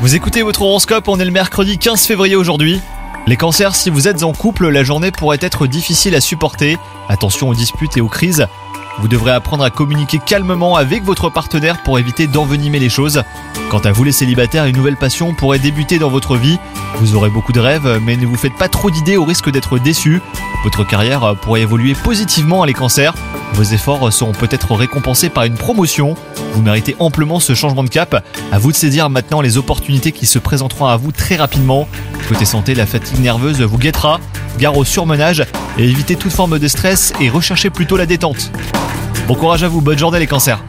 Vous écoutez votre horoscope, on est le mercredi 15 février aujourd'hui. Les cancers, si vous êtes en couple, la journée pourrait être difficile à supporter. Attention aux disputes et aux crises. Vous devrez apprendre à communiquer calmement avec votre partenaire pour éviter d'envenimer les choses. Quant à vous les célibataires, une nouvelle passion pourrait débuter dans votre vie. Vous aurez beaucoup de rêves, mais ne vous faites pas trop d'idées au risque d'être déçu. Votre carrière pourrait évoluer positivement à les cancers. Vos efforts seront peut-être récompensés par une promotion. Vous méritez amplement ce changement de cap. À vous de saisir maintenant les opportunités qui se présenteront à vous très rapidement. Côté santé, la fatigue nerveuse vous guettera. Gare au surmenage et évitez toute forme de stress et recherchez plutôt la détente. Bon courage à vous, bonne journée les cancers